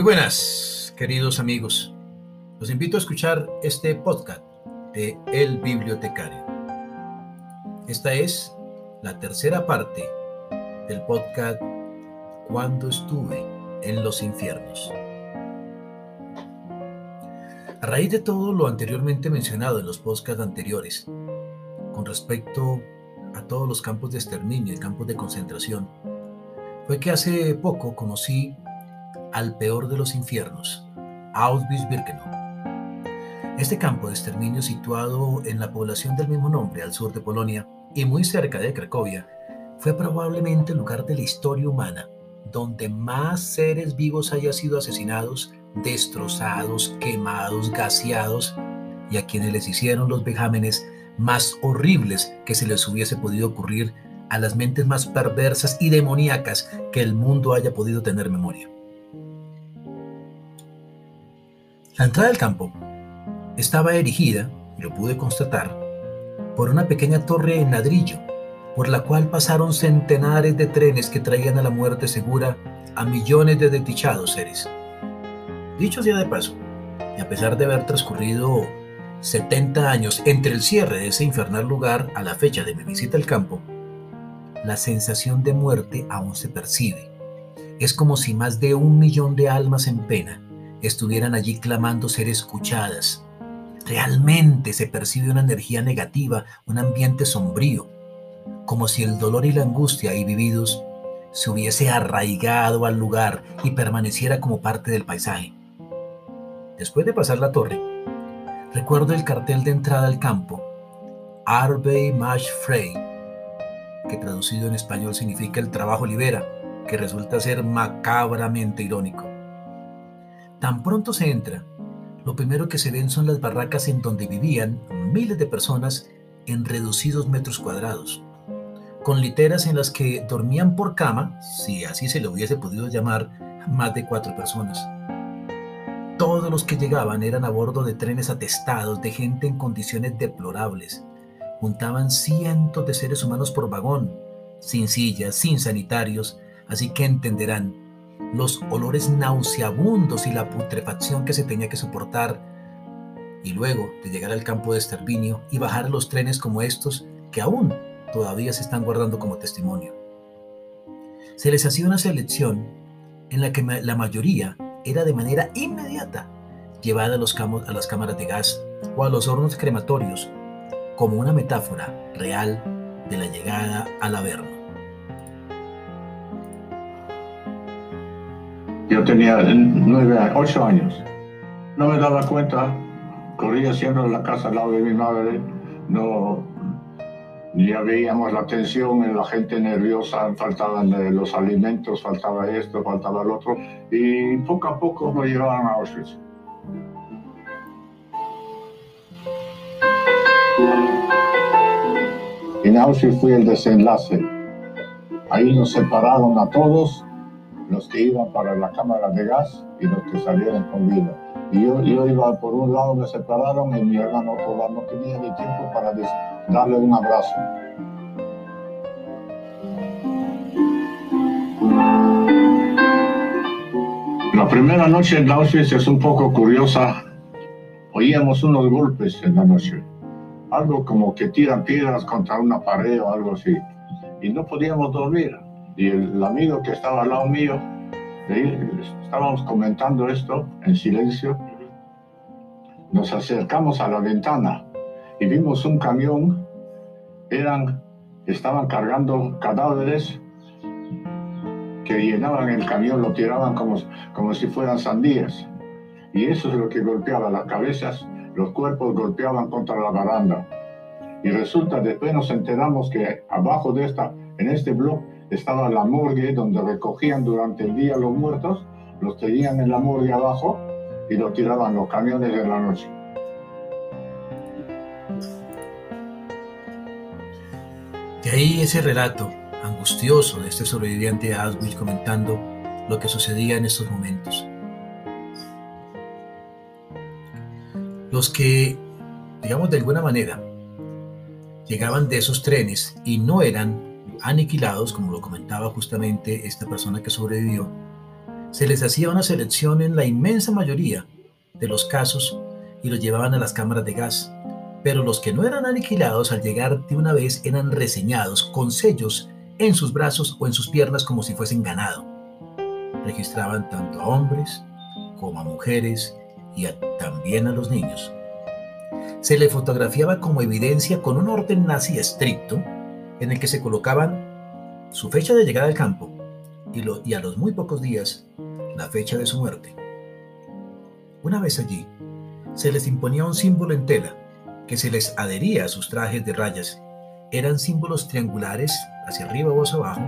Muy buenas, queridos amigos. Los invito a escuchar este podcast de El Bibliotecario. Esta es la tercera parte del podcast Cuando estuve en los infiernos. A raíz de todo lo anteriormente mencionado en los podcasts anteriores, con respecto a todos los campos de exterminio y campos de concentración, fue que hace poco conocí al peor de los infiernos, Auschwitz-Birkenau. Este campo de exterminio situado en la población del mismo nombre al sur de Polonia y muy cerca de Cracovia, fue probablemente el lugar de la historia humana donde más seres vivos haya sido asesinados, destrozados, quemados, gaseados y a quienes les hicieron los vejámenes más horribles que se les hubiese podido ocurrir a las mentes más perversas y demoníacas que el mundo haya podido tener memoria. La entrada del campo estaba erigida, lo pude constatar, por una pequeña torre en ladrillo, por la cual pasaron centenares de trenes que traían a la muerte segura a millones de desdichados seres. Dicho sea de paso, y a pesar de haber transcurrido 70 años entre el cierre de ese infernal lugar a la fecha de mi visita al campo, la sensación de muerte aún se percibe. Es como si más de un millón de almas en pena estuvieran allí clamando ser escuchadas. Realmente se percibe una energía negativa, un ambiente sombrío, como si el dolor y la angustia ahí vividos se hubiese arraigado al lugar y permaneciera como parte del paisaje. Después de pasar la torre, recuerdo el cartel de entrada al campo, Arbey Mach Frey, que traducido en español significa el trabajo libera, que resulta ser macabramente irónico. Tan pronto se entra, lo primero que se ven son las barracas en donde vivían miles de personas en reducidos metros cuadrados, con literas en las que dormían por cama, si así se le hubiese podido llamar, más de cuatro personas. Todos los que llegaban eran a bordo de trenes atestados de gente en condiciones deplorables. Juntaban cientos de seres humanos por vagón, sin sillas, sin sanitarios, así que entenderán los olores nauseabundos y la putrefacción que se tenía que soportar, y luego de llegar al campo de exterminio y bajar los trenes como estos que aún todavía se están guardando como testimonio. Se les hacía una selección en la que la mayoría era de manera inmediata llevada a, a las cámaras de gas o a los hornos crematorios como una metáfora real de la llegada al Averno. Yo tenía nueve, ocho años. No me daba cuenta, corría siempre en la casa al lado de mi madre, no, ya veíamos la tensión, la gente nerviosa, faltaban eh, los alimentos, faltaba esto, faltaba el otro, y poco a poco me llevaban a Auschwitz. En Auschwitz fue el desenlace. Ahí nos separaron a todos los que iban para la cámara de gas y los que salieron con vida. Y yo, yo iba por un lado, me separaron y mi hermano otro lado no tenía ni tiempo para darle un abrazo. La primera noche en Auschwitz es un poco curiosa. Oíamos unos golpes en la noche. Algo como que tiran piedras contra una pared o algo así. Y no podíamos dormir y el amigo que estaba al lado mío, estábamos comentando esto en silencio, nos acercamos a la ventana y vimos un camión, eran, estaban cargando cadáveres que llenaban el camión, lo tiraban como, como si fueran sandías. Y eso es lo que golpeaba las cabezas, los cuerpos golpeaban contra la baranda. Y resulta, después nos enteramos que abajo de esta, en este bloque, estaba la morgue donde recogían durante el día los muertos, los tenían en la morgue abajo y los tiraban los camiones en la noche. De ahí ese relato angustioso de este sobreviviente a comentando lo que sucedía en estos momentos. Los que, digamos de alguna manera, llegaban de esos trenes y no eran aniquilados, como lo comentaba justamente esta persona que sobrevivió, Se les hacía una selección en la inmensa mayoría de los casos y los llevaban a las cámaras de gas, pero los que no eran aniquilados al llegar de una vez eran reseñados con sellos en sus brazos o en sus piernas como si fuesen ganado. Registraban tanto a hombres como a mujeres y también a los niños. Se le fotografiaba como evidencia con un orden nazi estricto en el que se colocaban su fecha de llegada al campo y, y a los muy pocos días la fecha de su muerte. Una vez allí, se les imponía un símbolo en tela que se les adhería a sus trajes de rayas. Eran símbolos triangulares hacia arriba o hacia abajo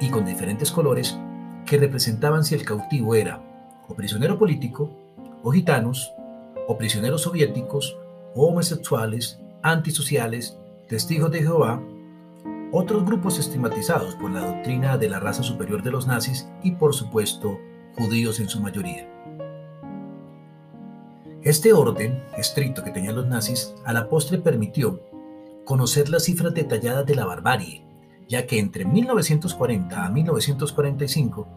y con diferentes colores que representaban si el cautivo era o prisionero político, o gitanos, o prisioneros soviéticos, o homosexuales, antisociales, testigos de Jehová, otros grupos estigmatizados por la doctrina de la raza superior de los nazis y por supuesto judíos en su mayoría. Este orden estricto que tenían los nazis a la postre permitió conocer las cifras detalladas de la barbarie, ya que entre 1940 a 1945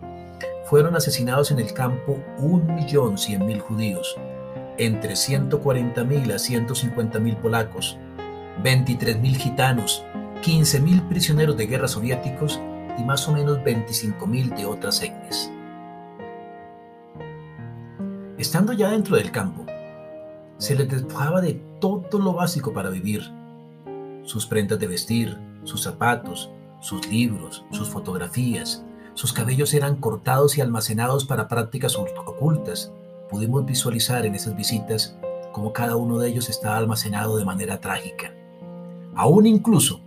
fueron asesinados en el campo 1.100.000 judíos, entre 140.000 a 150.000 polacos, 23.000 gitanos, 15.000 prisioneros de guerra soviéticos y más o menos 25.000 de otras etnias. Estando ya dentro del campo, se les despojaba de todo lo básico para vivir, sus prendas de vestir, sus zapatos, sus libros, sus fotografías, sus cabellos eran cortados y almacenados para prácticas ocultas. Pudimos visualizar en esas visitas cómo cada uno de ellos estaba almacenado de manera trágica. Aún incluso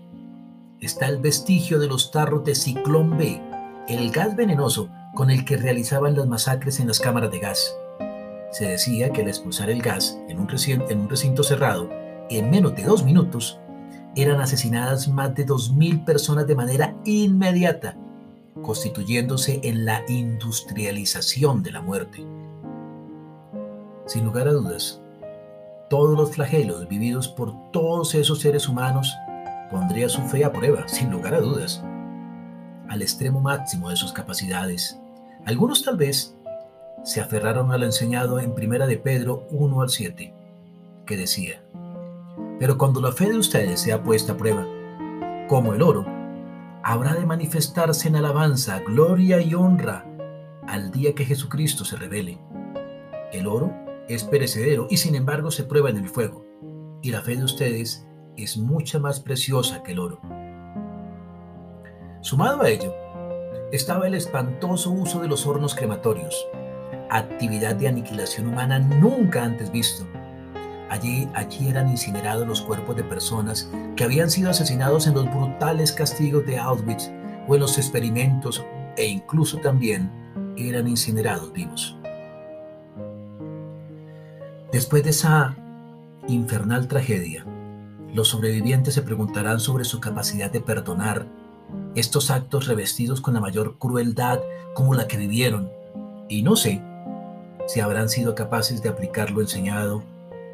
está el vestigio de los tarros de ciclón B, el gas venenoso con el que realizaban las masacres en las cámaras de gas. Se decía que al expulsar el gas en un, recinto, cerrado, en menos de dos minutos, eran asesinadas más de 2.000 personas de manera inmediata constituyéndose en la industrialización de la muerte. Sin lugar a dudas, todos los flagelos vividos por todos esos seres humanos pondría su fe a prueba, sin lugar a dudas, al extremo máximo de sus capacidades. Algunos tal vez se aferraron a lo enseñado en Primera de Pedro 1 al 7, que decía, pero cuando la fe de ustedes sea puesta a prueba, como el oro, habrá de manifestarse en alabanza, gloria y honra al día que Jesucristo se revele. El oro es perecedero y sin embargo se prueba en el fuego, y la fe de ustedes es mucha más preciosa que el oro. Sumado a ello, estaba el espantoso uso de los hornos crematorios, actividad de aniquilación humana nunca antes visto Allí, allí eran incinerados los cuerpos de personas que habían sido asesinados en los brutales castigos de Auschwitz o en los experimentos e incluso también eran incinerados vivos. Después de esa infernal tragedia, los sobrevivientes se preguntarán sobre su capacidad de perdonar estos actos revestidos con la mayor crueldad como la que vivieron, y no sé si habrán sido capaces de aplicar lo enseñado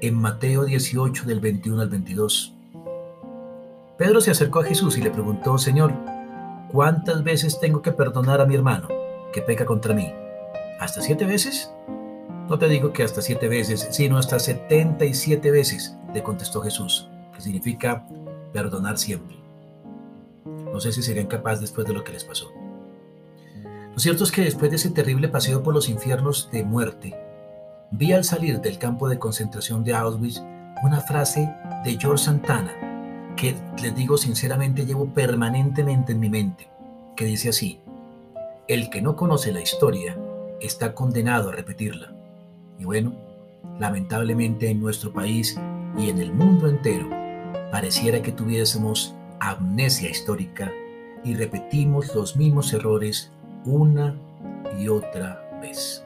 en Mateo 18 del 21 al 22. Pedro se acercó a Jesús y le preguntó, Señor, ¿cuántas veces tengo que perdonar a mi hermano que peca contra mí? ¿Hasta siete veces? No te digo que hasta siete veces, sino hasta setenta y siete veces, le contestó Jesús, significa perdonar siempre. No sé si serían capaces después de lo que les pasó. Lo cierto es que después de ese terrible paseo por los infiernos de muerte, vi al salir del campo de concentración de Auschwitz una frase de George Santana que les digo sinceramente llevo permanentemente en mi mente, que dice así, el que no conoce la historia está condenado a repetirla. Y bueno, lamentablemente en nuestro país y en el mundo entero pareciera que tuviésemos amnesia histórica y repetimos los mismos errores una y otra vez.